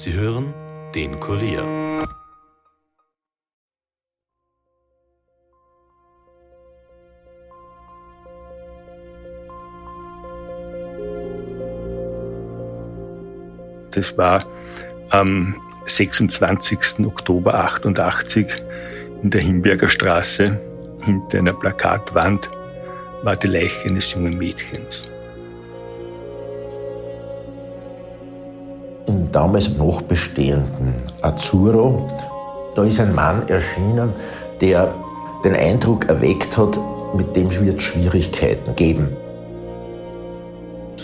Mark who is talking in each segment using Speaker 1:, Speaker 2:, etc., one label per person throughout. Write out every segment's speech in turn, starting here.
Speaker 1: Sie hören den Kurier.
Speaker 2: Das war am 26. Oktober 88 in der Himberger Straße hinter einer Plakatwand war die Leiche eines jungen Mädchens.
Speaker 3: Damals noch bestehenden Azzurro, da ist ein Mann erschienen, der den Eindruck erweckt hat, mit dem wird es Schwierigkeiten geben.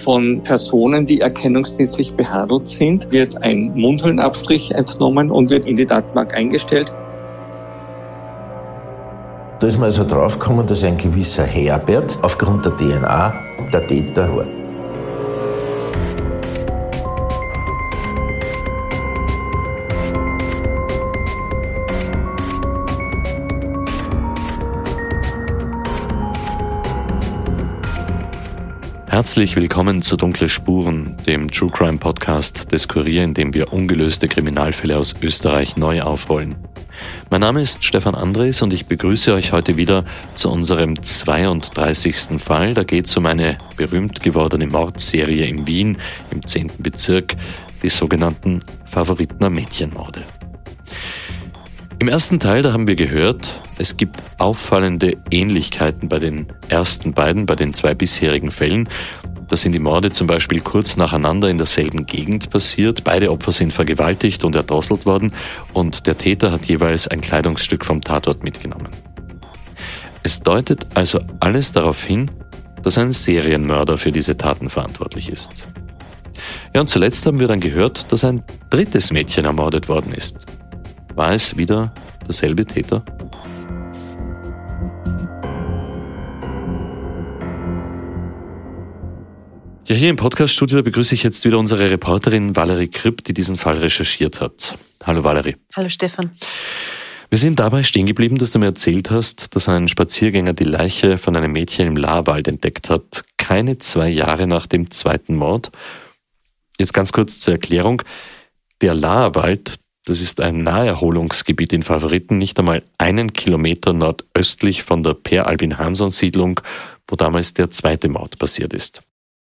Speaker 4: Von Personen, die erkennungsdienstlich behandelt sind, wird ein Mundhöhlenabstrich entnommen und wird in die Datenbank eingestellt.
Speaker 3: Da ist man also draufgekommen, dass ein gewisser Herbert aufgrund der DNA der Täter war.
Speaker 1: Herzlich willkommen zu Dunkle Spuren, dem True Crime Podcast des Kurier, in dem wir ungelöste Kriminalfälle aus Österreich neu aufrollen. Mein Name ist Stefan Andres und ich begrüße euch heute wieder zu unserem 32. Fall. Da geht es um eine berühmt gewordene Mordserie in Wien im 10. Bezirk, die sogenannten Favoritener Mädchenmorde. Im ersten Teil, da haben wir gehört, es gibt auffallende Ähnlichkeiten bei den ersten beiden, bei den zwei bisherigen Fällen. Da sind die Morde zum Beispiel kurz nacheinander in derselben Gegend passiert. Beide Opfer sind vergewaltigt und erdrosselt worden und der Täter hat jeweils ein Kleidungsstück vom Tatort mitgenommen. Es deutet also alles darauf hin, dass ein Serienmörder für diese Taten verantwortlich ist. Ja, und zuletzt haben wir dann gehört, dass ein drittes Mädchen ermordet worden ist. War es wieder derselbe Täter? Ja, hier im Podcaststudio begrüße ich jetzt wieder unsere Reporterin Valerie Kripp, die diesen Fall recherchiert hat. Hallo Valerie.
Speaker 5: Hallo Stefan.
Speaker 1: Wir sind dabei stehen geblieben, dass du mir erzählt hast, dass ein Spaziergänger die Leiche von einem Mädchen im Lahrwald entdeckt hat, keine zwei Jahre nach dem zweiten Mord. Jetzt ganz kurz zur Erklärung. Der Lahrwald, das ist ein Naherholungsgebiet in Favoriten, nicht einmal einen Kilometer nordöstlich von der Per Albin Hansson Siedlung, wo damals der zweite Mord passiert ist.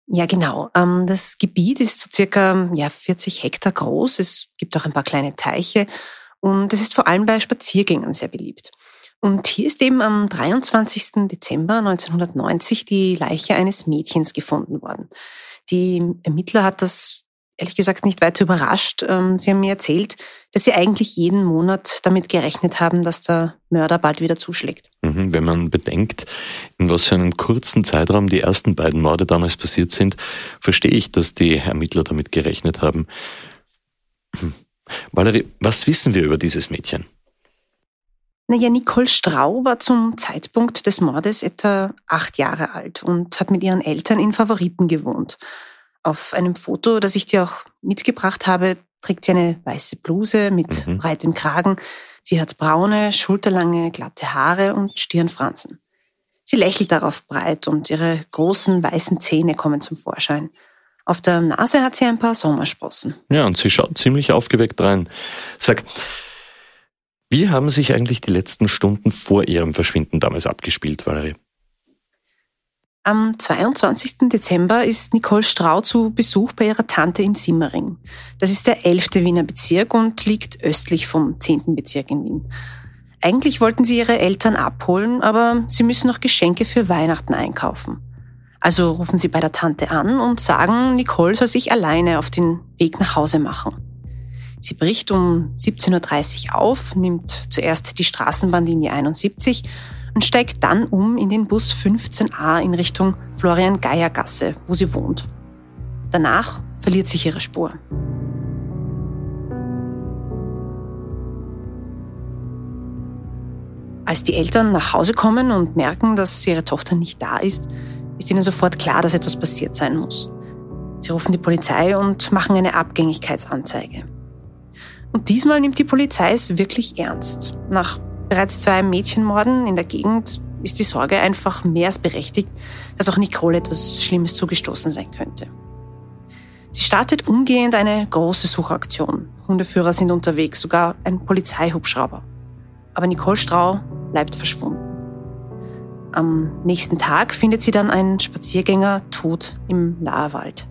Speaker 5: Ja, genau. Ähm, das Gebiet ist so circa ja, 40 Hektar groß. Es gibt auch ein paar kleine Teiche und es ist vor allem bei Spaziergängern sehr beliebt. Und hier ist eben am 23. Dezember 1990 die Leiche eines Mädchens gefunden worden. Die Ermittler hat das ehrlich gesagt nicht weiter überrascht. Ähm, sie haben mir erzählt, dass sie eigentlich jeden Monat damit gerechnet haben, dass der Mörder bald wieder zuschlägt.
Speaker 1: Mhm, wenn man bedenkt, in was für einem kurzen Zeitraum die ersten beiden Morde damals passiert sind, verstehe ich, dass die Ermittler damit gerechnet haben. Hm. Valerie, was wissen wir über dieses Mädchen?
Speaker 5: Naja, Nicole Strau war zum Zeitpunkt des Mordes etwa acht Jahre alt und hat mit ihren Eltern in Favoriten gewohnt. Auf einem Foto, das ich dir auch mitgebracht habe, trägt sie eine weiße Bluse mit mhm. breitem Kragen. Sie hat braune, schulterlange, glatte Haare und Stirnfransen. Sie lächelt darauf breit und ihre großen weißen Zähne kommen zum Vorschein. Auf der Nase hat sie ein paar Sommersprossen.
Speaker 1: Ja, und sie schaut ziemlich aufgeweckt rein. Sag, wie haben sich eigentlich die letzten Stunden vor ihrem Verschwinden damals abgespielt, Valerie?
Speaker 5: Am 22. Dezember ist Nicole Strau zu Besuch bei ihrer Tante in Simmering. Das ist der 11. Wiener Bezirk und liegt östlich vom 10. Bezirk in Wien. Eigentlich wollten sie ihre Eltern abholen, aber sie müssen noch Geschenke für Weihnachten einkaufen. Also rufen sie bei der Tante an und sagen, Nicole soll sich alleine auf den Weg nach Hause machen. Sie bricht um 17.30 Uhr auf, nimmt zuerst die Straßenbahnlinie 71 und steigt dann um in den Bus 15a in Richtung Florian-Geier-Gasse, wo sie wohnt. Danach verliert sich ihre Spur. Als die Eltern nach Hause kommen und merken, dass ihre Tochter nicht da ist, ist ihnen sofort klar, dass etwas passiert sein muss. Sie rufen die Polizei und machen eine Abgängigkeitsanzeige. Und diesmal nimmt die Polizei es wirklich ernst. Nach bereits zwei Mädchenmorden in der Gegend ist die Sorge einfach mehr als berechtigt, dass auch Nicole etwas Schlimmes zugestoßen sein könnte. Sie startet umgehend eine große Suchaktion. Hundeführer sind unterwegs, sogar ein Polizeihubschrauber. Aber Nicole Strau bleibt verschwunden. Am nächsten Tag findet sie dann einen Spaziergänger tot im Laherwald.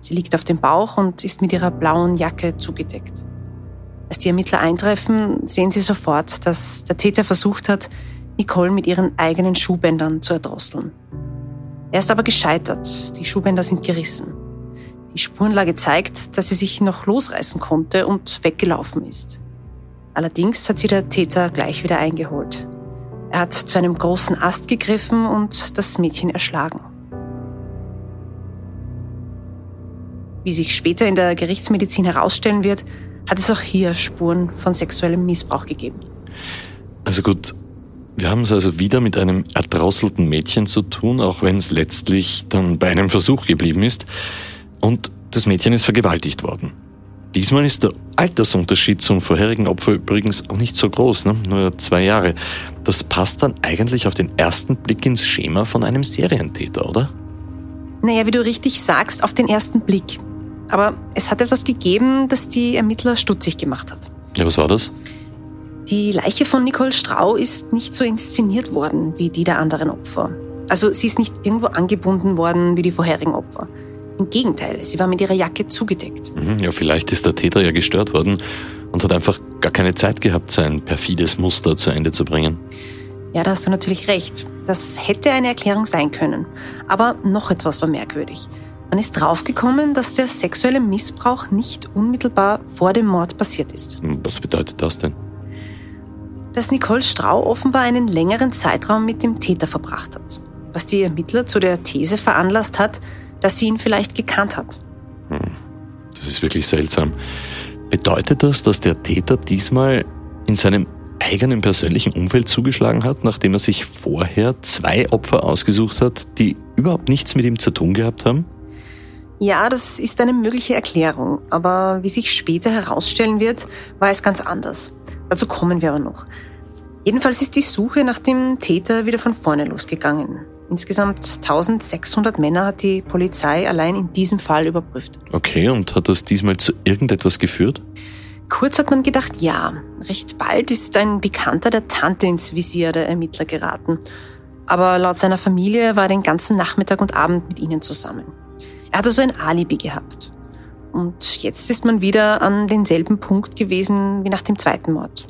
Speaker 5: Sie liegt auf dem Bauch und ist mit ihrer blauen Jacke zugedeckt. Als die Ermittler eintreffen, sehen sie sofort, dass der Täter versucht hat, Nicole mit ihren eigenen Schuhbändern zu erdrosseln. Er ist aber gescheitert. Die Schuhbänder sind gerissen. Die Spurenlage zeigt, dass sie sich noch losreißen konnte und weggelaufen ist. Allerdings hat sie der Täter gleich wieder eingeholt. Er hat zu einem großen Ast gegriffen und das Mädchen erschlagen. Wie sich später in der Gerichtsmedizin herausstellen wird, hat es auch hier Spuren von sexuellem Missbrauch gegeben.
Speaker 1: Also gut, wir haben es also wieder mit einem erdrosselten Mädchen zu tun, auch wenn es letztlich dann bei einem Versuch geblieben ist. Und das Mädchen ist vergewaltigt worden. Diesmal ist der Altersunterschied zum vorherigen Opfer übrigens auch nicht so groß, ne? nur zwei Jahre. Das passt dann eigentlich auf den ersten Blick ins Schema von einem Serientäter, oder?
Speaker 5: Naja, wie du richtig sagst, auf den ersten Blick. Aber es hat etwas gegeben, das die Ermittler stutzig gemacht hat.
Speaker 1: Ja, was war das?
Speaker 5: Die Leiche von Nicole Strau ist nicht so inszeniert worden wie die der anderen Opfer. Also sie ist nicht irgendwo angebunden worden wie die vorherigen Opfer. Im Gegenteil, sie war mit ihrer Jacke zugedeckt.
Speaker 1: Mhm, ja, vielleicht ist der Täter ja gestört worden und hat einfach gar keine Zeit gehabt, sein perfides Muster zu Ende zu bringen.
Speaker 5: Ja, da hast du natürlich recht. Das hätte eine Erklärung sein können. Aber noch etwas war merkwürdig. Man ist draufgekommen, dass der sexuelle Missbrauch nicht unmittelbar vor dem Mord passiert ist.
Speaker 1: Hm, was bedeutet das denn?
Speaker 5: dass Nicole Strau offenbar einen längeren Zeitraum mit dem Täter verbracht hat, was die Ermittler zu der These veranlasst hat, dass sie ihn vielleicht gekannt hat.
Speaker 1: Hm, das ist wirklich seltsam. Bedeutet das, dass der Täter diesmal in seinem eigenen persönlichen Umfeld zugeschlagen hat, nachdem er sich vorher zwei Opfer ausgesucht hat, die überhaupt nichts mit ihm zu tun gehabt haben?
Speaker 5: Ja, das ist eine mögliche Erklärung, aber wie sich später herausstellen wird, war es ganz anders. Dazu kommen wir aber noch. Jedenfalls ist die Suche nach dem Täter wieder von vorne losgegangen. Insgesamt 1600 Männer hat die Polizei allein in diesem Fall überprüft.
Speaker 1: Okay, und hat das diesmal zu irgendetwas geführt?
Speaker 5: Kurz hat man gedacht, ja. Recht bald ist ein Bekannter der Tante ins Visier der Ermittler geraten. Aber laut seiner Familie war er den ganzen Nachmittag und Abend mit ihnen zusammen. Er hat also ein Alibi gehabt. Und jetzt ist man wieder an denselben Punkt gewesen wie nach dem zweiten Mord.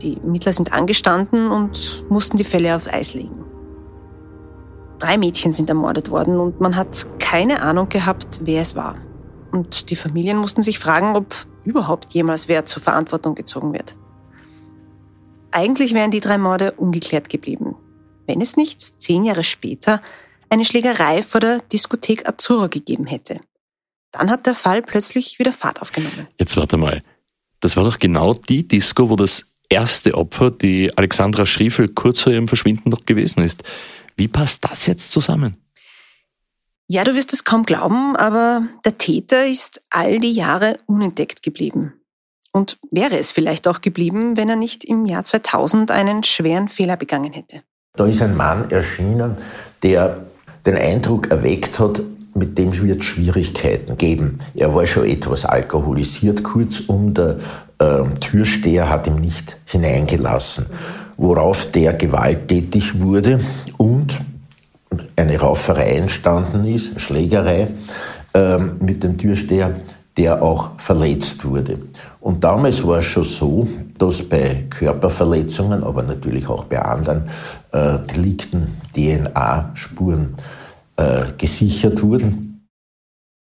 Speaker 5: Die Ermittler sind angestanden und mussten die Fälle auf Eis legen. Drei Mädchen sind ermordet worden und man hat keine Ahnung gehabt, wer es war. Und die Familien mussten sich fragen, ob überhaupt jemals wer zur Verantwortung gezogen wird. Eigentlich wären die drei Morde ungeklärt geblieben, wenn es nicht zehn Jahre später eine Schlägerei vor der Diskothek Azzurro gegeben hätte. Dann hat der Fall plötzlich wieder Fahrt aufgenommen.
Speaker 1: Jetzt warte mal. Das war doch genau die Disco, wo das erste Opfer, die Alexandra Schriefel, kurz vor ihrem Verschwinden noch gewesen ist. Wie passt das jetzt zusammen?
Speaker 5: Ja, du wirst es kaum glauben, aber der Täter ist all die Jahre unentdeckt geblieben. Und wäre es vielleicht auch geblieben, wenn er nicht im Jahr 2000 einen schweren Fehler begangen hätte.
Speaker 3: Da ist ein Mann erschienen, der den Eindruck erweckt hat, mit dem wird es Schwierigkeiten geben. Er war schon etwas alkoholisiert, kurzum, der äh, Türsteher hat ihn nicht hineingelassen, worauf der gewalttätig wurde und eine Rauferei entstanden ist, Schlägerei äh, mit dem Türsteher, der auch verletzt wurde. Und damals war es schon so, dass bei Körperverletzungen, aber natürlich auch bei anderen äh, Delikten DNA-Spuren äh, gesichert wurden.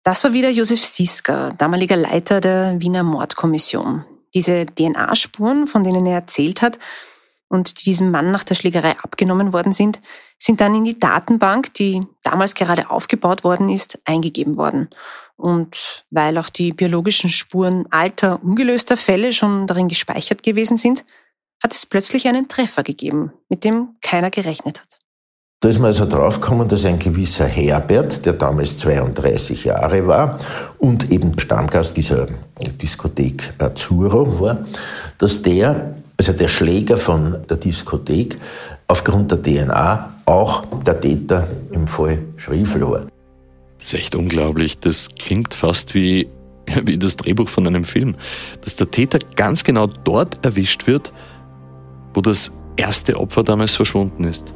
Speaker 5: Das war wieder Josef Siska, damaliger Leiter der Wiener Mordkommission. Diese DNA-Spuren, von denen er erzählt hat und die diesem Mann nach der Schlägerei abgenommen worden sind, sind dann in die Datenbank, die damals gerade aufgebaut worden ist, eingegeben worden. Und weil auch die biologischen Spuren alter, ungelöster Fälle schon darin gespeichert gewesen sind, hat es plötzlich einen Treffer gegeben, mit dem keiner gerechnet hat.
Speaker 3: Da ist man also draufgekommen, dass ein gewisser Herbert, der damals 32 Jahre war und eben Stammgast dieser Diskothek Azzurro war, dass der, also der Schläger von der Diskothek, aufgrund der DNA auch der Täter im Fall Schriefel war.
Speaker 1: Das ist echt unglaublich. Das klingt fast wie, wie das Drehbuch von einem Film. Dass der Täter ganz genau dort erwischt wird, wo das erste Opfer damals verschwunden ist.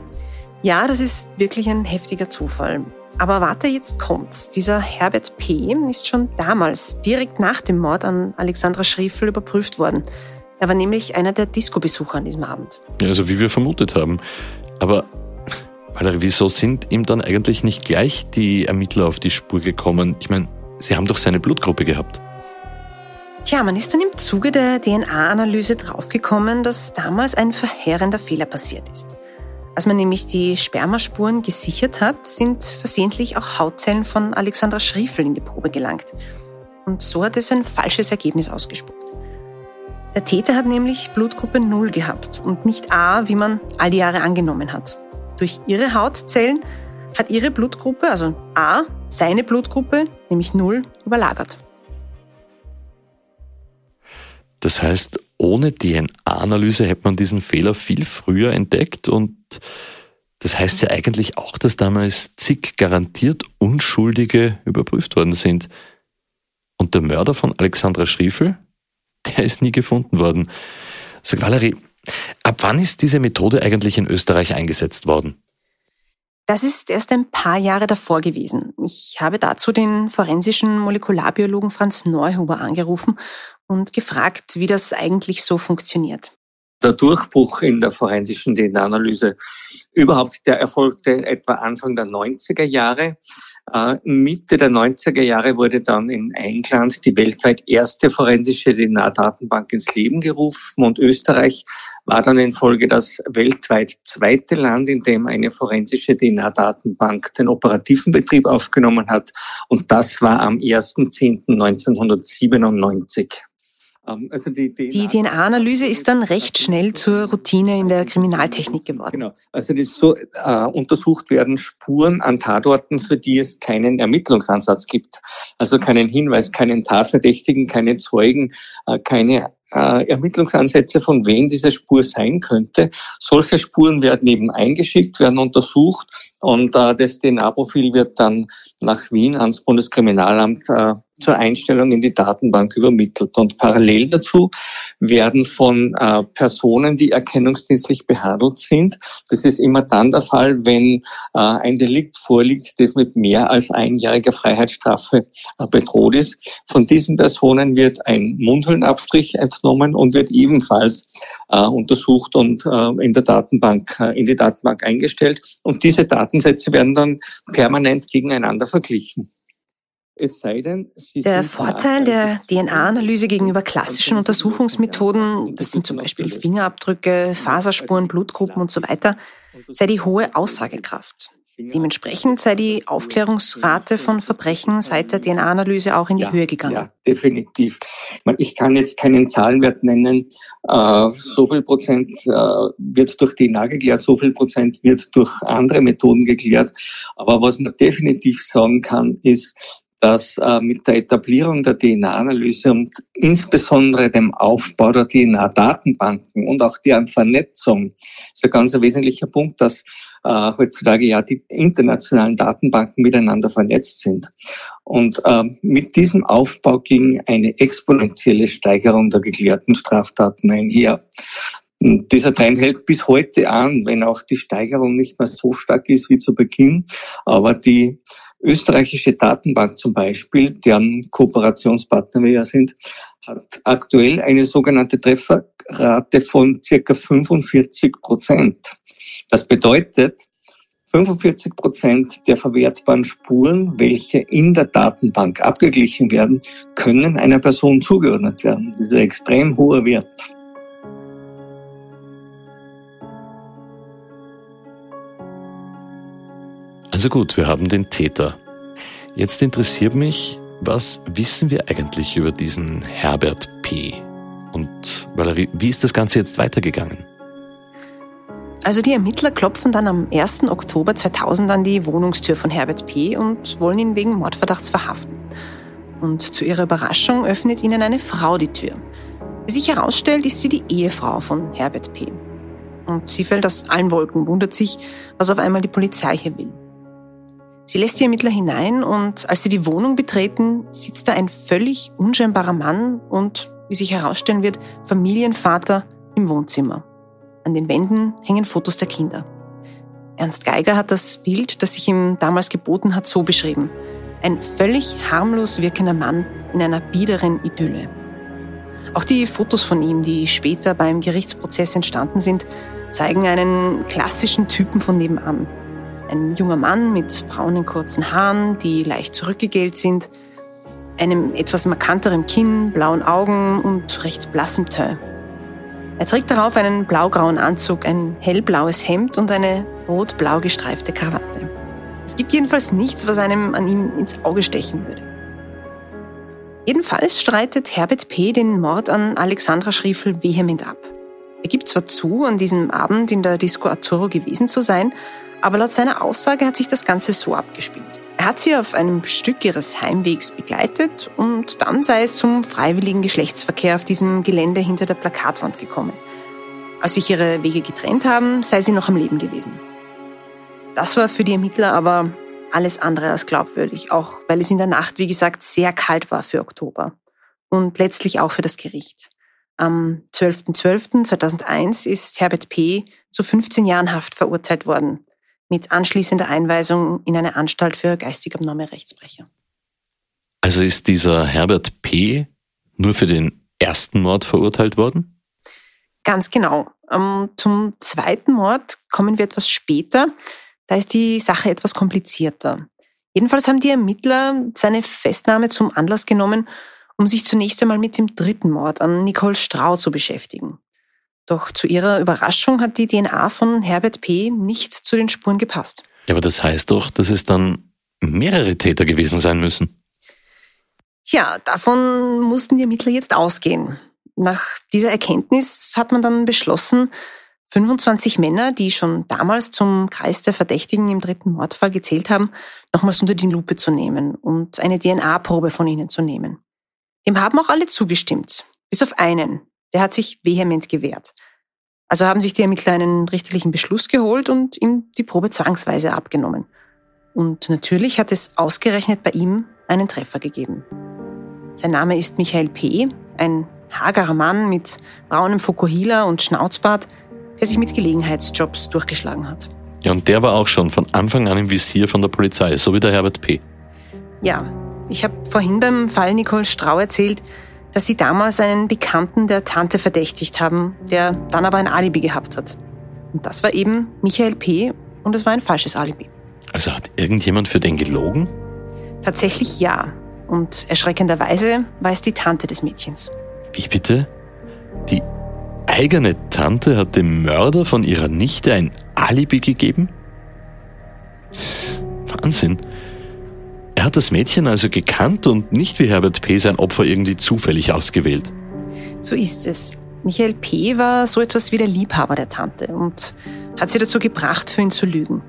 Speaker 5: Ja, das ist wirklich ein heftiger Zufall. Aber warte, jetzt kommt's. Dieser Herbert P. ist schon damals, direkt nach dem Mord an Alexandra Schriefel, überprüft worden. Er war nämlich einer der Disco-Besucher an diesem Abend.
Speaker 1: Ja, also wie wir vermutet haben. Aber Valerie, wieso sind ihm dann eigentlich nicht gleich die Ermittler auf die Spur gekommen? Ich meine, sie haben doch seine Blutgruppe gehabt.
Speaker 5: Tja, man ist dann im Zuge der DNA-Analyse draufgekommen, dass damals ein verheerender Fehler passiert ist. Als man nämlich die Spermaspuren gesichert hat, sind versehentlich auch Hautzellen von Alexandra Schriefel in die Probe gelangt. Und so hat es ein falsches Ergebnis ausgespuckt. Der Täter hat nämlich Blutgruppe 0 gehabt und nicht A, wie man all die Jahre angenommen hat. Durch ihre Hautzellen hat ihre Blutgruppe, also A, seine Blutgruppe, nämlich 0, überlagert.
Speaker 1: Das heißt, ohne DNA-Analyse hätte man diesen Fehler viel früher entdeckt und das heißt ja eigentlich auch, dass damals zig garantiert Unschuldige überprüft worden sind. Und der Mörder von Alexandra Schriefel, der ist nie gefunden worden. Sag Valerie, ab wann ist diese Methode eigentlich in Österreich eingesetzt worden?
Speaker 5: Das ist erst ein paar Jahre davor gewesen. Ich habe dazu den forensischen Molekularbiologen Franz Neuhuber angerufen und gefragt, wie das eigentlich so funktioniert.
Speaker 4: Der Durchbruch in der forensischen DNA-Analyse überhaupt, der erfolgte etwa Anfang der 90er Jahre. Äh, Mitte der 90er Jahre wurde dann in England die weltweit erste forensische DNA-Datenbank ins Leben gerufen und Österreich war dann in Folge das weltweit zweite Land, in dem eine forensische DNA-Datenbank den operativen Betrieb aufgenommen hat und das war am 1.10.1997.
Speaker 5: Ähm, also die DNA-Analyse ist dann recht schnell zur Routine in der Kriminaltechnik geworden.
Speaker 4: Genau. Also das so äh, untersucht werden Spuren an Tatorten, für die es keinen Ermittlungsansatz gibt. Also keinen Hinweis, keinen Tatverdächtigen, keine Zeugen, äh, keine äh, Ermittlungsansätze, von wem diese Spur sein könnte. Solche Spuren werden eben eingeschickt, werden untersucht und äh, das DNA-Profil wird dann nach Wien ans Bundeskriminalamt äh, zur Einstellung in die Datenbank übermittelt. Und parallel dazu werden von äh, Personen, die erkennungsdienstlich behandelt sind, das ist immer dann der Fall, wenn äh, ein Delikt vorliegt, das mit mehr als einjähriger Freiheitsstrafe äh, bedroht ist. Von diesen Personen wird ein Mundhöhlenabstrich entnommen und wird ebenfalls äh, untersucht und äh, in der Datenbank, äh, in die Datenbank eingestellt. Und diese Datensätze werden dann permanent gegeneinander verglichen.
Speaker 5: Es sei denn, der Vorteil der DNA-Analyse gegenüber klassischen Untersuchungsmethoden, das sind zum Beispiel Fingerabdrücke, Faserspuren, Blutgruppen und so weiter, sei die hohe Aussagekraft. Dementsprechend sei die Aufklärungsrate von Verbrechen seit der DNA-Analyse auch in die
Speaker 4: ja,
Speaker 5: Höhe gegangen.
Speaker 4: Ja, definitiv. Ich kann jetzt keinen Zahlenwert nennen. Äh, so viel Prozent äh, wird durch DNA geklärt, so viel Prozent wird durch andere Methoden geklärt. Aber was man definitiv sagen kann, ist, dass äh, mit der Etablierung der DNA-Analyse und insbesondere dem Aufbau der DNA-Datenbanken und auch deren Vernetzung ist ein ganz wesentlicher Punkt, dass äh, heutzutage ja die internationalen Datenbanken miteinander vernetzt sind. Und äh, mit diesem Aufbau ging eine exponentielle Steigerung der geklärten Straftaten einher. Und dieser Trend hält bis heute an, wenn auch die Steigerung nicht mehr so stark ist wie zu Beginn. Aber die österreichische Datenbank zum Beispiel, deren Kooperationspartner wir ja sind, hat aktuell eine sogenannte Trefferrate von circa 45 Prozent. Das bedeutet, 45 Prozent der verwertbaren Spuren, welche in der Datenbank abgeglichen werden, können einer Person zugeordnet werden. Das ist ein extrem hoher Wert.
Speaker 1: Also gut, wir haben den Täter. Jetzt interessiert mich, was wissen wir eigentlich über diesen Herbert P? Und Valerie, wie ist das Ganze jetzt weitergegangen?
Speaker 5: Also die Ermittler klopfen dann am 1. Oktober 2000 an die Wohnungstür von Herbert P. und wollen ihn wegen Mordverdachts verhaften. Und zu ihrer Überraschung öffnet ihnen eine Frau die Tür. Wie sich herausstellt, ist sie die Ehefrau von Herbert P. Und sie fällt aus allen Wolken, wundert sich, was auf einmal die Polizei hier will. Sie lässt die Ermittler hinein und als sie die Wohnung betreten, sitzt da ein völlig unscheinbarer Mann und, wie sich herausstellen wird, Familienvater im Wohnzimmer. An den Wänden hängen Fotos der Kinder. Ernst Geiger hat das Bild, das sich ihm damals geboten hat, so beschrieben. Ein völlig harmlos wirkender Mann in einer biederen Idylle. Auch die Fotos von ihm, die später beim Gerichtsprozess entstanden sind, zeigen einen klassischen Typen von nebenan. Ein junger Mann mit braunen kurzen Haaren, die leicht zurückgegelt sind, einem etwas markanteren Kinn, blauen Augen und recht blassem Teint. Er trägt darauf einen blaugrauen Anzug, ein hellblaues Hemd und eine rot-blau gestreifte Krawatte. Es gibt jedenfalls nichts, was einem an ihm ins Auge stechen würde. Jedenfalls streitet Herbert P. den Mord an Alexandra Schriefel vehement ab. Er gibt zwar zu, an diesem Abend in der Disco Arturo gewesen zu sein, aber laut seiner Aussage hat sich das Ganze so abgespielt. Er hat sie auf einem Stück ihres Heimwegs begleitet und dann sei es zum freiwilligen Geschlechtsverkehr auf diesem Gelände hinter der Plakatwand gekommen. Als sich ihre Wege getrennt haben, sei sie noch am Leben gewesen. Das war für die Ermittler aber alles andere als glaubwürdig, auch weil es in der Nacht, wie gesagt, sehr kalt war für Oktober und letztlich auch für das Gericht. Am 12.12.2001 ist Herbert P. zu 15 Jahren Haft verurteilt worden, mit anschließender Einweisung in eine Anstalt für geistig abnorme Rechtsbrecher.
Speaker 1: Also ist dieser Herbert P. nur für den ersten Mord verurteilt worden?
Speaker 5: Ganz genau. Zum zweiten Mord kommen wir etwas später. Da ist die Sache etwas komplizierter. Jedenfalls haben die Ermittler seine Festnahme zum Anlass genommen, um sich zunächst einmal mit dem dritten Mord an Nicole Strau zu beschäftigen. Doch zu ihrer Überraschung hat die DNA von Herbert P. nicht zu den Spuren gepasst.
Speaker 1: Ja, aber das heißt doch, dass es dann mehrere Täter gewesen sein müssen.
Speaker 5: Tja, davon mussten die Ermittler jetzt ausgehen. Nach dieser Erkenntnis hat man dann beschlossen, 25 Männer, die schon damals zum Kreis der Verdächtigen im dritten Mordfall gezählt haben, nochmals unter die Lupe zu nehmen und eine DNA-Probe von ihnen zu nehmen. Dem haben auch alle zugestimmt, bis auf einen. Der hat sich vehement gewehrt. Also haben sich die Ermittler einen richterlichen Beschluss geholt und ihm die Probe zwangsweise abgenommen. Und natürlich hat es ausgerechnet bei ihm einen Treffer gegeben. Sein Name ist Michael P., ein hagerer Mann mit braunem Fokuhila und Schnauzbart, der sich mit Gelegenheitsjobs durchgeschlagen hat.
Speaker 1: Ja, und der war auch schon von Anfang an im Visier von der Polizei, so wie der Herbert P.
Speaker 5: Ja, ich habe vorhin beim Fall Nicole Strau erzählt, dass sie damals einen Bekannten der Tante verdächtigt haben, der dann aber ein Alibi gehabt hat. Und das war eben Michael P. und es war ein falsches Alibi.
Speaker 1: Also hat irgendjemand für den gelogen?
Speaker 5: Tatsächlich ja. Und erschreckenderweise war es die Tante des Mädchens.
Speaker 1: Wie bitte? Die eigene Tante hat dem Mörder von ihrer Nichte ein Alibi gegeben? Wahnsinn. Er hat das Mädchen also gekannt und nicht wie Herbert P. sein Opfer irgendwie zufällig ausgewählt.
Speaker 5: So ist es. Michael P. war so etwas wie der Liebhaber der Tante und hat sie dazu gebracht, für ihn zu lügen.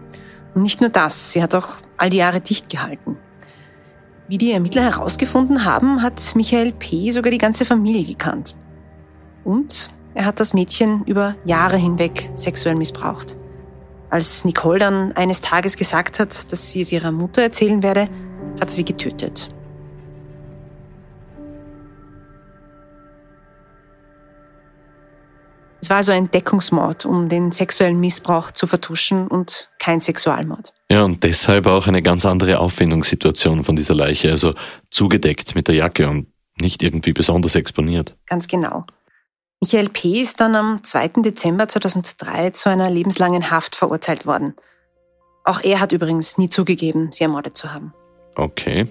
Speaker 5: Und nicht nur das, sie hat auch all die Jahre dicht gehalten. Wie die Ermittler herausgefunden haben, hat Michael P. sogar die ganze Familie gekannt. Und er hat das Mädchen über Jahre hinweg sexuell missbraucht. Als Nicole dann eines Tages gesagt hat, dass sie es ihrer Mutter erzählen werde, hat sie getötet. Es war also ein Deckungsmord, um den sexuellen Missbrauch zu vertuschen und kein Sexualmord.
Speaker 1: Ja, und deshalb auch eine ganz andere Auffindungssituation von dieser Leiche, also zugedeckt mit der Jacke und nicht irgendwie besonders exponiert.
Speaker 5: Ganz genau. Michael P. ist dann am 2. Dezember 2003 zu einer lebenslangen Haft verurteilt worden. Auch er hat übrigens nie zugegeben, sie ermordet zu haben.
Speaker 1: Okay.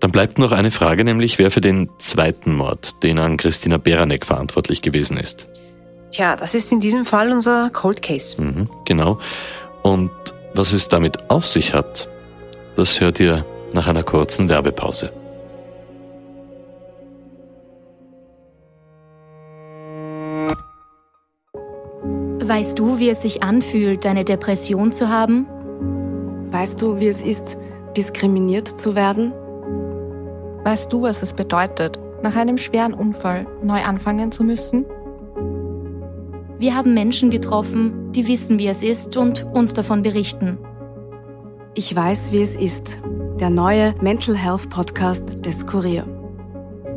Speaker 1: Dann bleibt noch eine Frage, nämlich wer für den zweiten Mord, den an Christina Beranek verantwortlich gewesen ist.
Speaker 5: Tja, das ist in diesem Fall unser Cold Case.
Speaker 1: Mhm, genau. Und was es damit auf sich hat, das hört ihr nach einer kurzen Werbepause.
Speaker 6: Weißt du, wie es sich anfühlt, eine Depression zu haben?
Speaker 7: Weißt du, wie es ist, diskriminiert zu werden?
Speaker 8: Weißt du, was es bedeutet, nach einem schweren Unfall neu anfangen zu müssen?
Speaker 6: Wir haben Menschen getroffen, die wissen, wie es ist und uns davon berichten.
Speaker 7: Ich weiß, wie es ist. Der neue Mental Health Podcast des Kurier.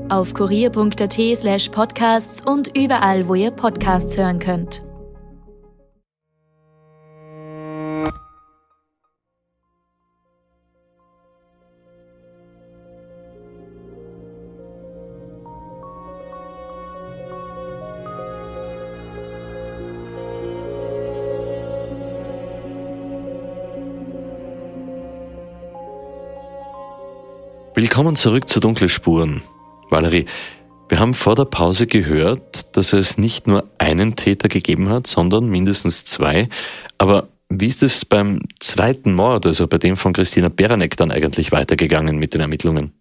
Speaker 6: Auf kurier.at slash podcasts und überall, wo ihr Podcasts hören könnt.
Speaker 1: Willkommen zurück zu Dunkle Spuren. Valerie, wir haben vor der Pause gehört, dass es nicht nur einen Täter gegeben hat, sondern mindestens zwei. Aber wie ist es beim zweiten Mord, also bei dem von Christina Beranek, dann eigentlich weitergegangen mit den Ermittlungen?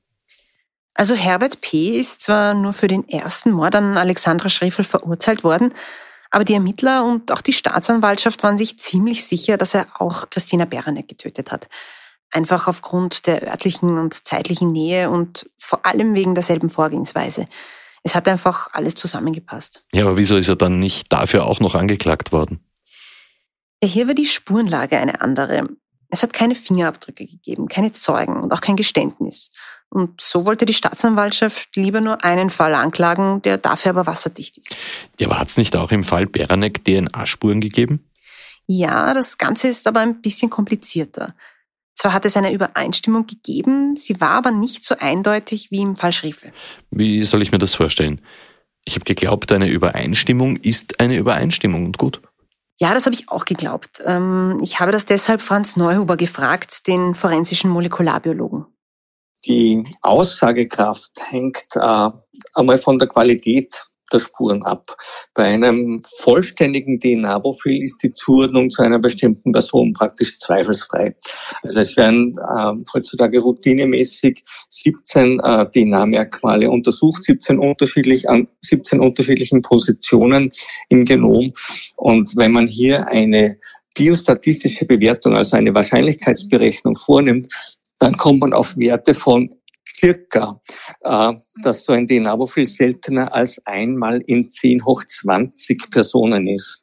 Speaker 5: Also Herbert P. ist zwar nur für den ersten Mord an Alexandra Schreffel verurteilt worden, aber die Ermittler und auch die Staatsanwaltschaft waren sich ziemlich sicher, dass er auch Christina Beranek getötet hat. Einfach aufgrund der örtlichen und zeitlichen Nähe und vor allem wegen derselben Vorgehensweise. Es hat einfach alles zusammengepasst.
Speaker 1: Ja, aber wieso ist er dann nicht dafür auch noch angeklagt worden?
Speaker 5: Ja, hier war die Spurenlage eine andere. Es hat keine Fingerabdrücke gegeben, keine Zeugen und auch kein Geständnis. Und so wollte die Staatsanwaltschaft lieber nur einen Fall anklagen, der dafür aber wasserdicht ist.
Speaker 1: Ja, aber hat es nicht auch im Fall Beranek DNA-Spuren gegeben?
Speaker 5: Ja, das Ganze ist aber ein bisschen komplizierter. Zwar hat es eine Übereinstimmung gegeben, sie war aber nicht so eindeutig wie im Fall Schriefel.
Speaker 1: Wie soll ich mir das vorstellen? Ich habe geglaubt, eine Übereinstimmung ist eine Übereinstimmung und gut.
Speaker 5: Ja, das habe ich auch geglaubt. Ähm, ich habe das deshalb Franz Neuhuber gefragt, den forensischen Molekularbiologen.
Speaker 4: Die Aussagekraft hängt äh, einmal von der Qualität der Spuren ab. Bei einem vollständigen DNA-Profil ist die Zuordnung zu einer bestimmten Person praktisch zweifelsfrei. Also es werden äh, heutzutage routinemäßig 17 äh, DNA-Merkmale untersucht, 17 unterschiedlich an 17 unterschiedlichen Positionen im Genom. Und wenn man hier eine biostatistische Bewertung, also eine Wahrscheinlichkeitsberechnung vornimmt, dann kommt man auf Werte von circa, äh, dass so ein DNA-Profil seltener als einmal in 10 hoch 20 Personen ist.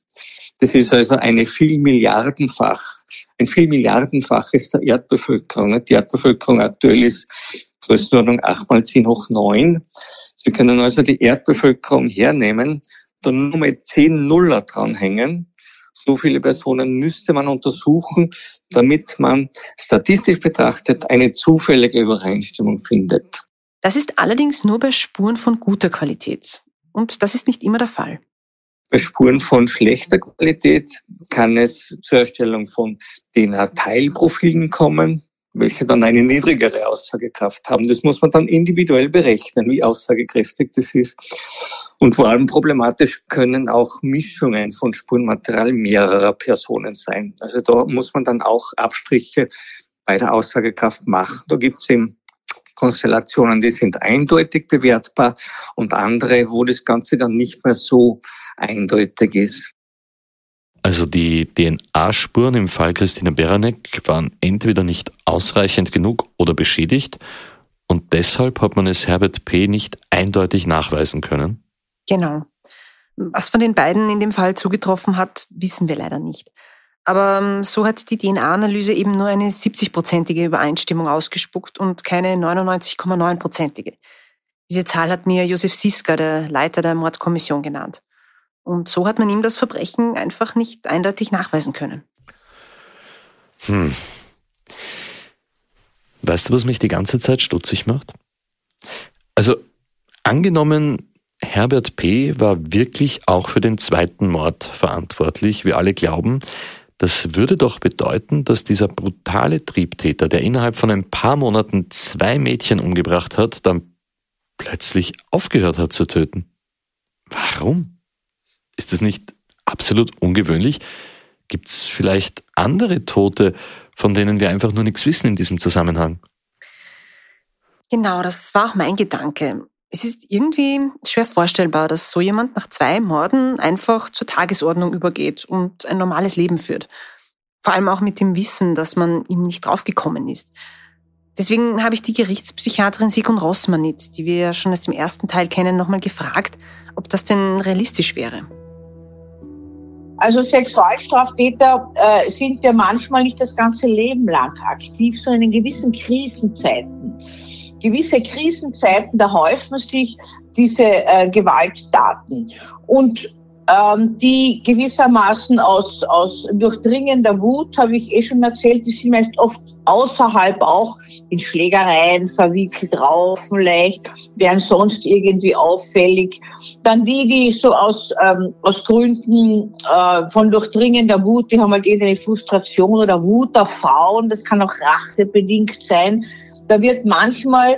Speaker 4: Das ist also eine Vielmilliardenfach, ein Vielmilliardenfaches der Erdbevölkerung. Die Erdbevölkerung aktuell ist Größenordnung 8 mal 10 hoch 9. Sie können also die Erdbevölkerung hernehmen, dann nur mal 10 Nuller dranhängen so viele Personen müsste man untersuchen, damit man statistisch betrachtet eine zufällige Übereinstimmung findet.
Speaker 5: Das ist allerdings nur bei Spuren von guter Qualität. Und das ist nicht immer der Fall.
Speaker 4: Bei Spuren von schlechter Qualität kann es zur Erstellung von DNA-Teilprofilen kommen welche dann eine niedrigere Aussagekraft haben. Das muss man dann individuell berechnen, wie aussagekräftig das ist. Und vor allem problematisch können auch Mischungen von Spurenmaterial mehrerer Personen sein. Also da muss man dann auch Abstriche bei der Aussagekraft machen. Da gibt es eben Konstellationen, die sind eindeutig bewertbar und andere, wo das Ganze dann nicht mehr so eindeutig ist.
Speaker 1: Also die DNA-Spuren im Fall Christina Beranek waren entweder nicht ausreichend genug oder beschädigt und deshalb hat man es Herbert P. nicht eindeutig nachweisen können.
Speaker 5: Genau. Was von den beiden in dem Fall zugetroffen hat, wissen wir leider nicht. Aber ähm, so hat die DNA-Analyse eben nur eine 70-prozentige Übereinstimmung ausgespuckt und keine 99,9-prozentige. Diese Zahl hat mir Josef Siska, der Leiter der Mordkommission, genannt. Und so hat man ihm das Verbrechen einfach nicht eindeutig nachweisen können.
Speaker 1: Hm. Weißt du, was mich die ganze Zeit stutzig macht? Also, angenommen, Herbert P. war wirklich auch für den zweiten Mord verantwortlich, wie alle glauben, das würde doch bedeuten, dass dieser brutale Triebtäter, der innerhalb von ein paar Monaten zwei Mädchen umgebracht hat, dann plötzlich aufgehört hat zu töten. Warum? Ist das nicht absolut ungewöhnlich? Gibt es vielleicht andere Tote, von denen wir einfach nur nichts wissen in diesem Zusammenhang?
Speaker 5: Genau, das war auch mein Gedanke. Es ist irgendwie schwer vorstellbar, dass so jemand nach zwei Morden einfach zur Tagesordnung übergeht und ein normales Leben führt. Vor allem auch mit dem Wissen, dass man ihm nicht draufgekommen ist. Deswegen habe ich die Gerichtspsychiaterin Sigrun Rossmanit, die wir ja schon aus dem ersten Teil kennen, nochmal gefragt, ob das denn realistisch wäre.
Speaker 9: Also Sexualstraftäter äh, sind ja manchmal nicht das ganze Leben lang aktiv, sondern in gewissen Krisenzeiten. Gewisse Krisenzeiten, da häufen sich diese äh, Gewalttaten. Und ähm, die gewissermaßen aus, aus durchdringender Wut, habe ich eh schon erzählt, die sind meist oft außerhalb auch in Schlägereien verwickelt, raufen leicht, werden sonst irgendwie auffällig. Dann die, die so aus, ähm, aus Gründen äh, von durchdringender Wut, die haben halt irgendeine Frustration oder Wut auf Frauen, das kann auch rachebedingt sein. Da wird manchmal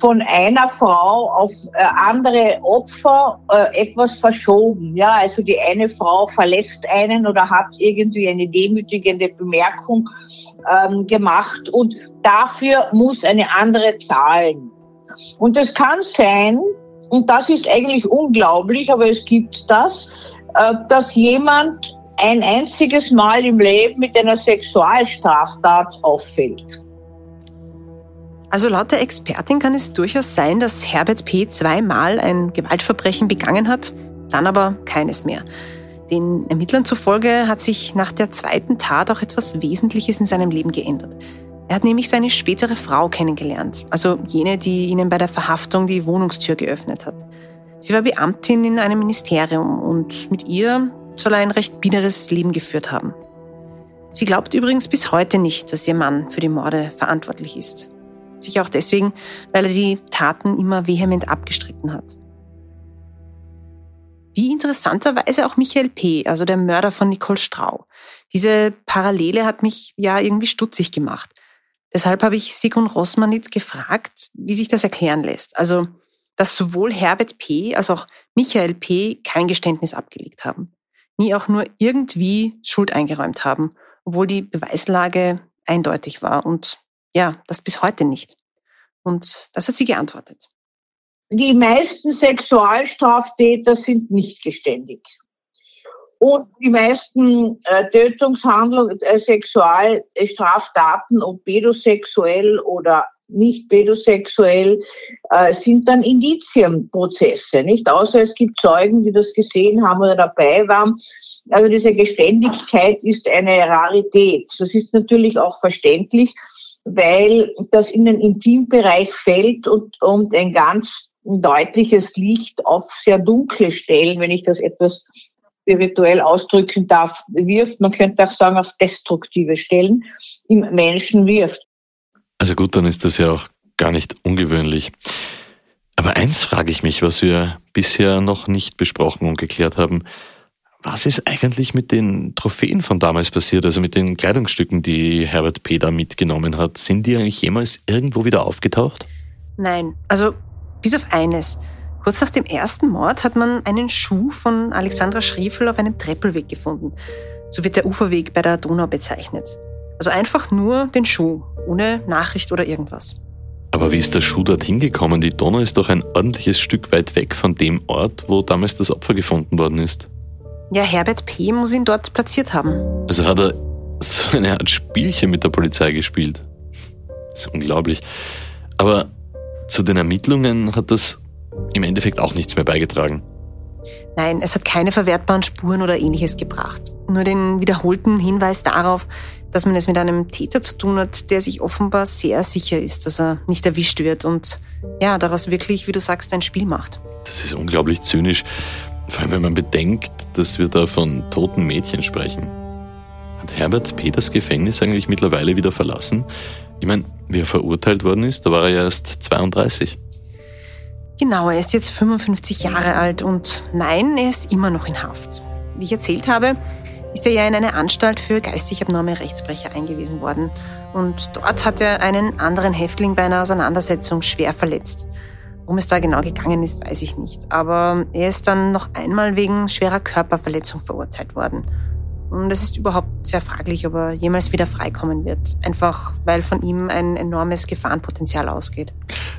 Speaker 9: von einer Frau auf äh, andere Opfer äh, etwas verschoben. Ja, also die eine Frau verlässt einen oder hat irgendwie eine demütigende Bemerkung ähm, gemacht und dafür muss eine andere zahlen. Und es kann sein, und das ist eigentlich unglaublich, aber es gibt das, äh, dass jemand ein einziges Mal im Leben mit einer Sexualstraftat auffällt.
Speaker 5: Also laut der Expertin kann es durchaus sein, dass Herbert P. zweimal ein Gewaltverbrechen begangen hat, dann aber keines mehr. Den Ermittlern zufolge hat sich nach der zweiten Tat auch etwas Wesentliches in seinem Leben geändert. Er hat nämlich seine spätere Frau kennengelernt, also jene, die ihnen bei der Verhaftung die Wohnungstür geöffnet hat. Sie war Beamtin in einem Ministerium und mit ihr soll er ein recht biederes Leben geführt haben. Sie glaubt übrigens bis heute nicht, dass ihr Mann für die Morde verantwortlich ist. Sicher auch deswegen, weil er die Taten immer vehement abgestritten hat. Wie interessanterweise auch Michael P., also der Mörder von Nicole Strau. Diese Parallele hat mich ja irgendwie stutzig gemacht. Deshalb habe ich Sigrun Rossmanit gefragt, wie sich das erklären lässt. Also, dass sowohl Herbert P. als auch Michael P. kein Geständnis abgelegt haben. Nie auch nur irgendwie Schuld eingeräumt haben, obwohl die Beweislage eindeutig war und ja, das bis heute nicht. Und das hat sie geantwortet.
Speaker 9: Die meisten Sexualstraftäter sind nicht geständig. Und die meisten äh, Tötungshandlungen, äh, Sexualstraftaten, ob pädosexuell oder nicht pädosexuell, äh, sind dann Indizienprozesse, nicht? Außer es gibt Zeugen, die das gesehen haben oder dabei waren. Also diese Geständigkeit ist eine Rarität. Das ist natürlich auch verständlich weil das in den Intimbereich fällt und, und ein ganz deutliches Licht auf sehr dunkle Stellen, wenn ich das etwas spirituell ausdrücken darf, wirft. Man könnte auch sagen, auf destruktive Stellen im Menschen wirft.
Speaker 1: Also gut, dann ist das ja auch gar nicht ungewöhnlich. Aber eins frage ich mich, was wir bisher noch nicht besprochen und geklärt haben. Was ist eigentlich mit den Trophäen von damals passiert, also mit den Kleidungsstücken, die Herbert Peter mitgenommen hat? Sind die eigentlich jemals irgendwo wieder aufgetaucht?
Speaker 5: Nein, also bis auf eines. Kurz nach dem ersten Mord hat man einen Schuh von Alexandra Schriefel auf einem Treppelweg gefunden. So wird der Uferweg bei der Donau bezeichnet. Also einfach nur den Schuh, ohne Nachricht oder irgendwas.
Speaker 1: Aber wie ist der Schuh dorthin gekommen? Die Donau ist doch ein ordentliches Stück weit weg von dem Ort, wo damals das Opfer gefunden worden ist.
Speaker 5: Ja, Herbert P. muss ihn dort platziert haben.
Speaker 1: Also hat er so eine Art Spielchen mit der Polizei gespielt. Das ist unglaublich. Aber zu den Ermittlungen hat das im Endeffekt auch nichts mehr beigetragen.
Speaker 5: Nein, es hat keine verwertbaren Spuren oder ähnliches gebracht. Nur den wiederholten Hinweis darauf, dass man es mit einem Täter zu tun hat, der sich offenbar sehr sicher ist, dass er nicht erwischt wird und ja, daraus wirklich, wie du sagst, ein Spiel macht.
Speaker 1: Das ist unglaublich zynisch. Vor allem, wenn man bedenkt, dass wir da von toten Mädchen sprechen. Hat Herbert Peters Gefängnis eigentlich mittlerweile wieder verlassen? Ich meine, wie er verurteilt worden ist, da war er ja erst 32.
Speaker 5: Genau, er ist jetzt 55 Jahre alt und nein, er ist immer noch in Haft. Wie ich erzählt habe, ist er ja in eine Anstalt für geistig abnorme Rechtsbrecher eingewiesen worden. Und dort hat er einen anderen Häftling bei einer Auseinandersetzung schwer verletzt. Worum es da genau gegangen ist, weiß ich nicht. Aber er ist dann noch einmal wegen schwerer Körperverletzung verurteilt worden. Und es ist überhaupt sehr fraglich, ob er jemals wieder freikommen wird. Einfach weil von ihm ein enormes Gefahrenpotenzial ausgeht.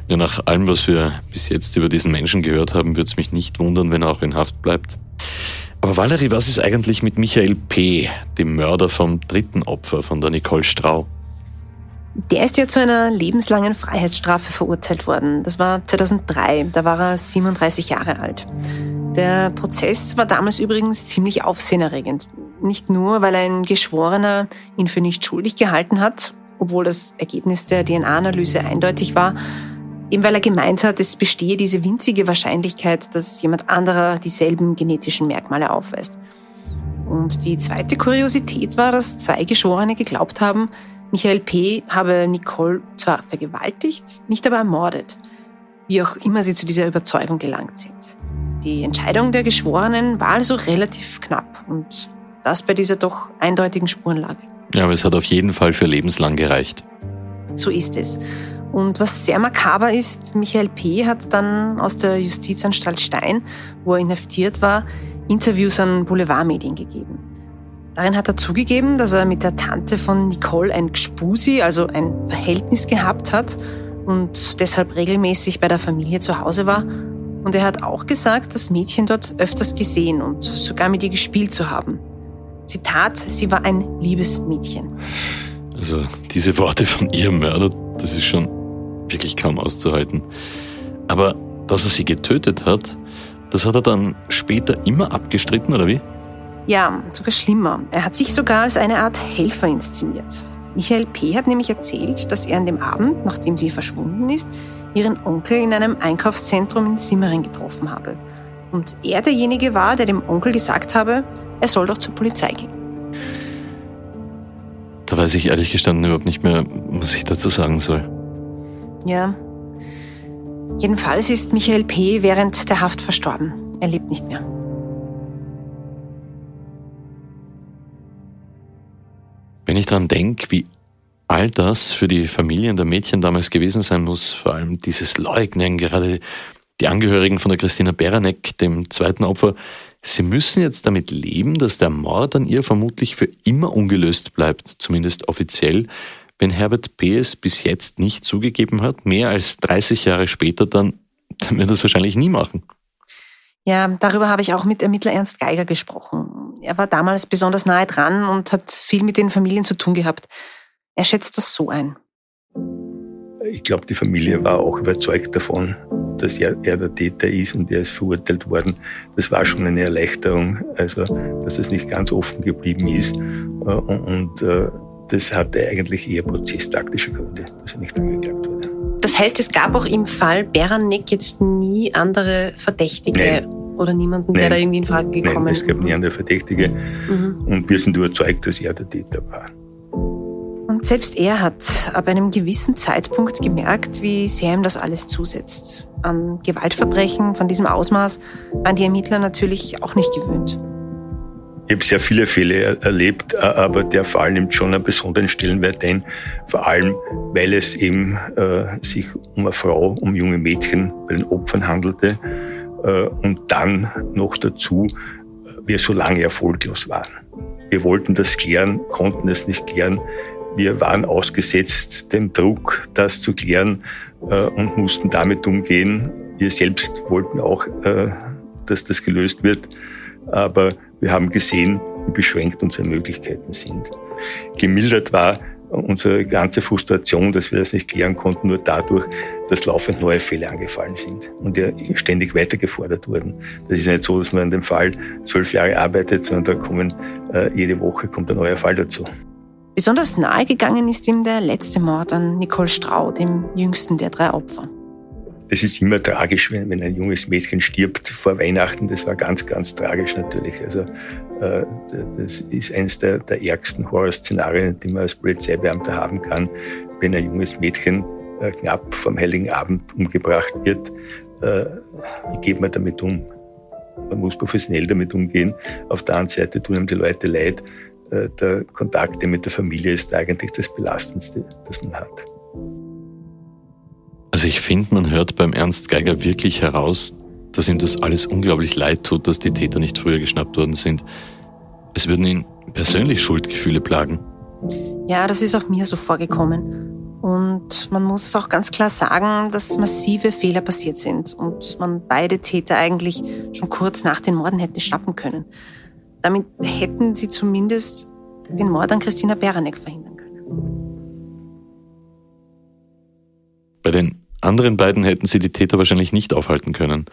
Speaker 1: Ja, nach allem, was wir bis jetzt über diesen Menschen gehört haben, würde es mich nicht wundern, wenn er auch in Haft bleibt. Aber Valerie, was ist eigentlich mit Michael P., dem Mörder vom dritten Opfer von der Nicole Strau?
Speaker 5: Der ist ja zu einer lebenslangen Freiheitsstrafe verurteilt worden. Das war 2003, da war er 37 Jahre alt. Der Prozess war damals übrigens ziemlich aufsehenerregend. nicht nur, weil ein Geschworener ihn für nicht schuldig gehalten hat, obwohl das Ergebnis der DNA-Analyse eindeutig war, eben weil er gemeint hat, es bestehe diese winzige Wahrscheinlichkeit, dass jemand anderer dieselben genetischen Merkmale aufweist. Und die zweite Kuriosität war, dass zwei Geschworene geglaubt haben, Michael P. habe Nicole zwar vergewaltigt, nicht aber ermordet, wie auch immer sie zu dieser Überzeugung gelangt sind. Die Entscheidung der Geschworenen war also relativ knapp und das bei dieser doch eindeutigen Spurenlage.
Speaker 1: Ja, aber es hat auf jeden Fall für lebenslang gereicht.
Speaker 5: So ist es. Und was sehr makaber ist, Michael P. hat dann aus der Justizanstalt Stein, wo er inhaftiert war, Interviews an Boulevardmedien gegeben. Darin hat er zugegeben, dass er mit der Tante von Nicole ein Gspusi, also ein Verhältnis gehabt hat und deshalb regelmäßig bei der Familie zu Hause war. Und er hat auch gesagt, das Mädchen dort öfters gesehen und sogar mit ihr gespielt zu haben. Zitat, sie war ein liebes Mädchen.
Speaker 1: Also diese Worte von ihrem Mörder, das ist schon wirklich kaum auszuhalten. Aber dass er sie getötet hat, das hat er dann später immer abgestritten, oder wie?
Speaker 5: Ja, sogar schlimmer. Er hat sich sogar als eine Art Helfer inszeniert. Michael P. hat nämlich erzählt, dass er an dem Abend, nachdem sie verschwunden ist, ihren Onkel in einem Einkaufszentrum in Simmering getroffen habe. Und er derjenige war, der dem Onkel gesagt habe, er soll doch zur Polizei gehen.
Speaker 1: Da weiß ich ehrlich gestanden überhaupt nicht mehr, was ich dazu sagen soll.
Speaker 5: Ja. Jedenfalls ist Michael P. während der Haft verstorben. Er lebt nicht mehr.
Speaker 1: Wenn ich daran denke, wie all das für die Familien der Mädchen damals gewesen sein muss, vor allem dieses Leugnen, gerade die Angehörigen von der Christina Beranek, dem zweiten Opfer, sie müssen jetzt damit leben, dass der Mord an ihr vermutlich für immer ungelöst bleibt, zumindest offiziell, wenn Herbert P. es bis jetzt nicht zugegeben hat, mehr als 30 Jahre später dann, dann wird er das wahrscheinlich nie machen.
Speaker 5: Ja, darüber habe ich auch mit Ermittler Ernst Geiger gesprochen. Er war damals besonders nahe dran und hat viel mit den Familien zu tun gehabt. Er schätzt das so ein.
Speaker 2: Ich glaube, die Familie war auch überzeugt davon, dass er, er, der Täter ist und er ist verurteilt worden. Das war schon eine Erleichterung, also dass es nicht ganz offen geblieben ist. Und, und äh, das hatte eigentlich eher prozesstaktische Gründe, dass er nicht angeklagt wurde.
Speaker 5: Das heißt, es gab auch im Fall Beranek jetzt nie andere Verdächtige?
Speaker 2: Nein.
Speaker 5: Oder niemanden, der da irgendwie in Frage gekommen
Speaker 2: ist? Nein, es gab nie andere Verdächtige. Mhm. Und wir sind überzeugt, dass er der Täter war.
Speaker 5: Und selbst er hat ab einem gewissen Zeitpunkt gemerkt, wie sehr ihm das alles zusetzt. An Gewaltverbrechen von diesem Ausmaß waren die Ermittler natürlich auch nicht gewöhnt.
Speaker 2: Ich habe sehr viele Fälle erlebt, aber der Fall nimmt schon einen besonderen Stellenwert ein, vor allem weil es eben äh, sich um eine Frau, um junge Mädchen bei den Opfern handelte und dann noch dazu wir so lange erfolglos waren. Wir wollten das klären, konnten es nicht klären. Wir waren ausgesetzt dem Druck, das zu klären äh, und mussten damit umgehen. Wir selbst wollten auch, äh, dass das gelöst wird, aber wir haben gesehen, wie beschränkt unsere Möglichkeiten sind. Gemildert war unsere ganze Frustration, dass wir das nicht klären konnten, nur dadurch, dass laufend neue Fälle angefallen sind und ja ständig weitergefordert wurden. Das ist nicht so, dass man an dem Fall zwölf Jahre arbeitet, sondern da kommen äh, jede Woche kommt ein neuer Fall dazu.
Speaker 5: Besonders nahe gegangen ist ihm der letzte Mord an Nicole Strau, dem jüngsten der drei Opfer.
Speaker 2: Das ist immer tragisch, wenn, wenn ein junges Mädchen stirbt vor Weihnachten. Das war ganz, ganz tragisch natürlich. Also äh, das ist eines der, der ärgsten Horrorszenarien, die man als Polizeibeamter haben kann, wenn ein junges Mädchen äh, knapp vom Heiligen Abend umgebracht wird. Äh, wie geht man damit um? Man muss professionell damit umgehen. Auf der anderen Seite tun einem die Leute leid. Äh, der Kontakt mit der Familie ist eigentlich das Belastendste, das man hat.
Speaker 1: Also ich finde, man hört beim Ernst Geiger wirklich heraus, dass ihm das alles unglaublich leid tut, dass die Täter nicht früher geschnappt worden sind. Es würden ihn persönlich Schuldgefühle plagen.
Speaker 5: Ja, das ist auch mir so vorgekommen. Und man muss auch ganz klar sagen, dass massive Fehler passiert sind und man beide Täter eigentlich schon kurz nach den Morden hätte schnappen können. Damit hätten sie zumindest den Mord an Christina Beranek verhindern können.
Speaker 1: Bei den anderen beiden hätten sie die Täter wahrscheinlich nicht aufhalten können.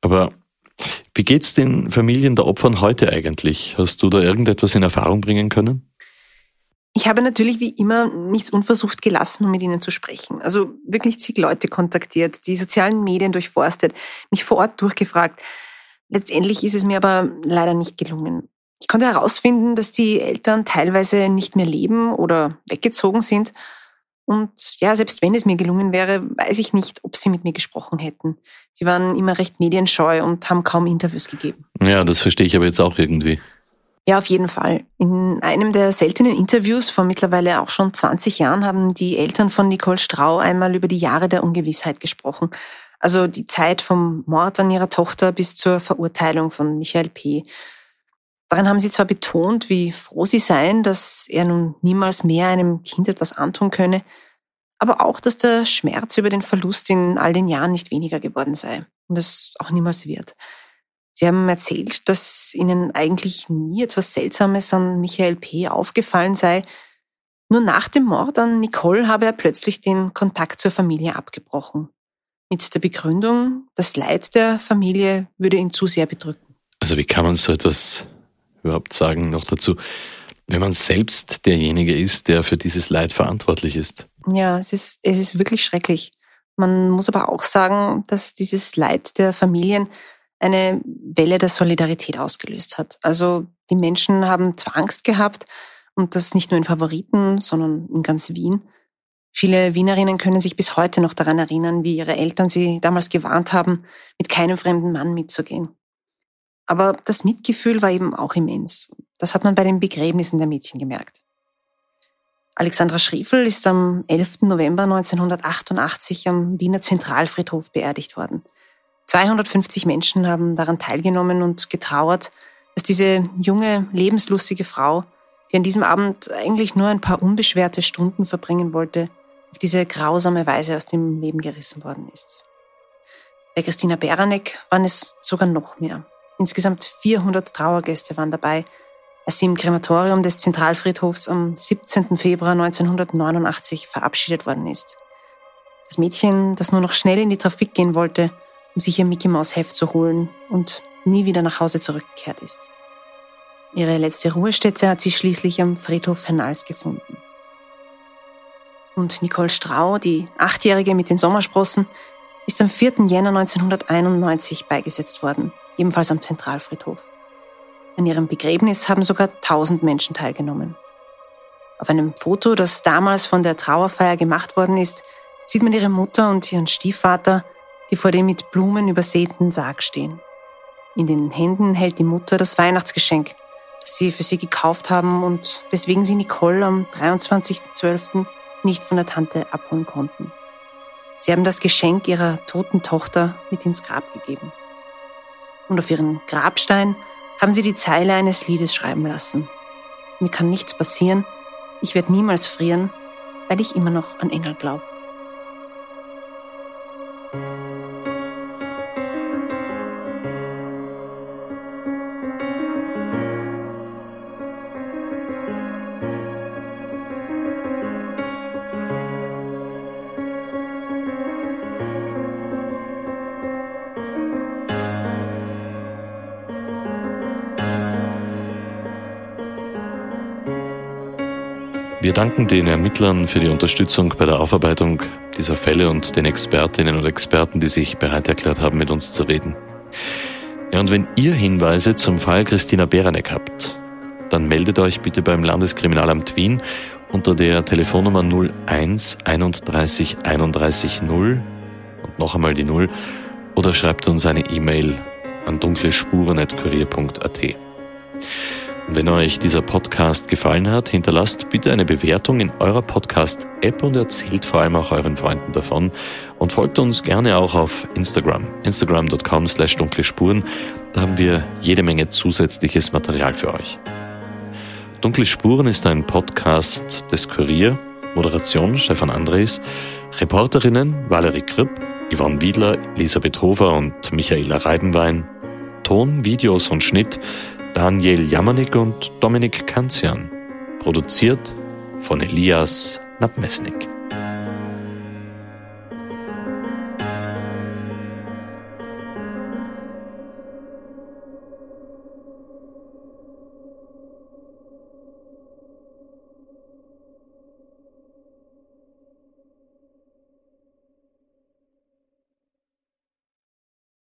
Speaker 1: Aber Wie geht's den Familien der Opfern heute eigentlich? Hast du da irgendetwas in Erfahrung bringen können?
Speaker 5: Ich habe natürlich wie immer nichts unversucht gelassen, um mit ihnen zu sprechen. Also wirklich zig Leute kontaktiert, die sozialen Medien durchforstet, mich vor Ort durchgefragt. Letztendlich ist es mir aber leider nicht gelungen. Ich konnte herausfinden, dass die Eltern teilweise nicht mehr leben oder weggezogen sind. Und ja, selbst wenn es mir gelungen wäre, weiß ich nicht, ob sie mit mir gesprochen hätten. Sie waren immer recht medienscheu und haben kaum Interviews gegeben.
Speaker 1: Ja, das verstehe ich aber jetzt auch irgendwie.
Speaker 5: Ja, auf jeden Fall. In einem der seltenen Interviews vor mittlerweile auch schon 20 Jahren haben die Eltern von Nicole Strau einmal über die Jahre der Ungewissheit gesprochen. Also die Zeit vom Mord an ihrer Tochter bis zur Verurteilung von Michael P. Darin haben sie zwar betont, wie froh sie seien, dass er nun niemals mehr einem Kind etwas antun könne, aber auch, dass der Schmerz über den Verlust in all den Jahren nicht weniger geworden sei und es auch niemals wird. Sie haben erzählt, dass ihnen eigentlich nie etwas Seltsames an Michael P. aufgefallen sei. Nur nach dem Mord an Nicole habe er plötzlich den Kontakt zur Familie abgebrochen. Mit der Begründung, das Leid der Familie würde ihn zu sehr bedrücken.
Speaker 1: Also wie kann man so etwas überhaupt sagen noch dazu, wenn man selbst derjenige ist, der für dieses Leid verantwortlich ist.
Speaker 5: Ja, es ist, es ist wirklich schrecklich. Man muss aber auch sagen, dass dieses Leid der Familien eine Welle der Solidarität ausgelöst hat. Also die Menschen haben zwar Angst gehabt und das nicht nur in Favoriten, sondern in ganz Wien. Viele Wienerinnen können sich bis heute noch daran erinnern, wie ihre Eltern sie damals gewarnt haben, mit keinem fremden Mann mitzugehen. Aber das Mitgefühl war eben auch immens. Das hat man bei den Begräbnissen der Mädchen gemerkt. Alexandra Schriefel ist am 11. November 1988 am Wiener Zentralfriedhof beerdigt worden. 250 Menschen haben daran teilgenommen und getrauert, dass diese junge, lebenslustige Frau, die an diesem Abend eigentlich nur ein paar unbeschwerte Stunden verbringen wollte, auf diese grausame Weise aus dem Leben gerissen worden ist. Bei Christina Beranek waren es sogar noch mehr. Insgesamt 400 Trauergäste waren dabei, als sie im Krematorium des Zentralfriedhofs am 17. Februar 1989 verabschiedet worden ist. Das Mädchen, das nur noch schnell in die Trafik gehen wollte, um sich ihr Mickey Maus Heft zu holen und nie wieder nach Hause zurückgekehrt ist. Ihre letzte Ruhestätte hat sie schließlich am Friedhof Hernals gefunden. Und Nicole Strau, die Achtjährige mit den Sommersprossen, ist am 4. Jänner 1991 beigesetzt worden ebenfalls am Zentralfriedhof. An ihrem Begräbnis haben sogar tausend Menschen teilgenommen. Auf einem Foto, das damals von der Trauerfeier gemacht worden ist, sieht man ihre Mutter und ihren Stiefvater, die vor dem mit Blumen übersäten Sarg stehen. In den Händen hält die Mutter das Weihnachtsgeschenk, das sie für sie gekauft haben und weswegen sie Nicole am 23.12. nicht von der Tante abholen konnten. Sie haben das Geschenk ihrer toten Tochter mit ins Grab gegeben und auf ihren Grabstein haben sie die Zeile eines Liedes schreiben lassen. Mir kann nichts passieren, ich werde niemals frieren, weil ich immer noch an Engel glaube.
Speaker 1: Danken den Ermittlern für die Unterstützung bei der Aufarbeitung dieser Fälle und den Expertinnen und Experten, die sich bereit erklärt haben, mit uns zu reden. Ja, und wenn ihr Hinweise zum Fall Christina Beranek habt, dann meldet euch bitte beim Landeskriminalamt Wien unter der Telefonnummer 01 31 31 0 und noch einmal die 0 oder schreibt uns eine E-Mail an dunklespuren.kurier.at. Wenn euch dieser Podcast gefallen hat, hinterlasst bitte eine Bewertung in eurer Podcast-App und erzählt vor allem auch euren Freunden davon und folgt uns gerne auch auf Instagram, instagram.com slash dunkle Spuren. Da haben wir jede Menge zusätzliches Material für euch. Dunkle Spuren ist ein Podcast des Kurier, Moderation Stefan Andres, Reporterinnen Valerie Kripp, Yvonne Wiedler, Elisabeth Hofer und Michaela Reibenwein, Ton, Videos und Schnitt Daniel Jamanik und Dominik Kanzian. Produziert von Elias Nabmesnik.